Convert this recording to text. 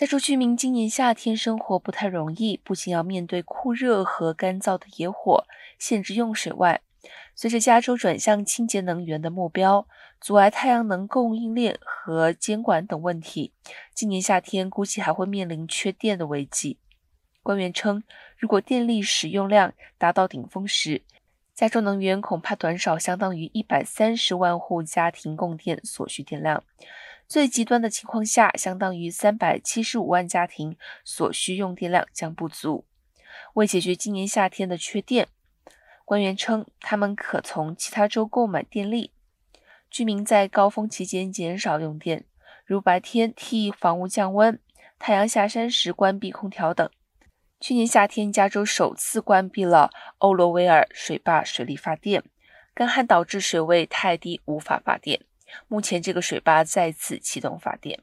加州居民今年夏天生活不太容易，不仅要面对酷热和干燥的野火限制用水外，随着加州转向清洁能源的目标，阻碍太阳能供应链和监管等问题，今年夏天估计还会面临缺电的危机。官员称，如果电力使用量达到顶峰时，加州能源恐怕短少相当于一百三十万户家庭供电所需电量。最极端的情况下，相当于三百七十五万家庭所需用电量将不足。为解决今年夏天的缺电，官员称他们可从其他州购买电力。居民在高峰期间减少用电，如白天替房屋降温、太阳下山时关闭空调等。去年夏天，加州首次关闭了欧罗威尔水坝水力发电，干旱导致水位太低，无法发电。目前，这个水坝再次启动发电。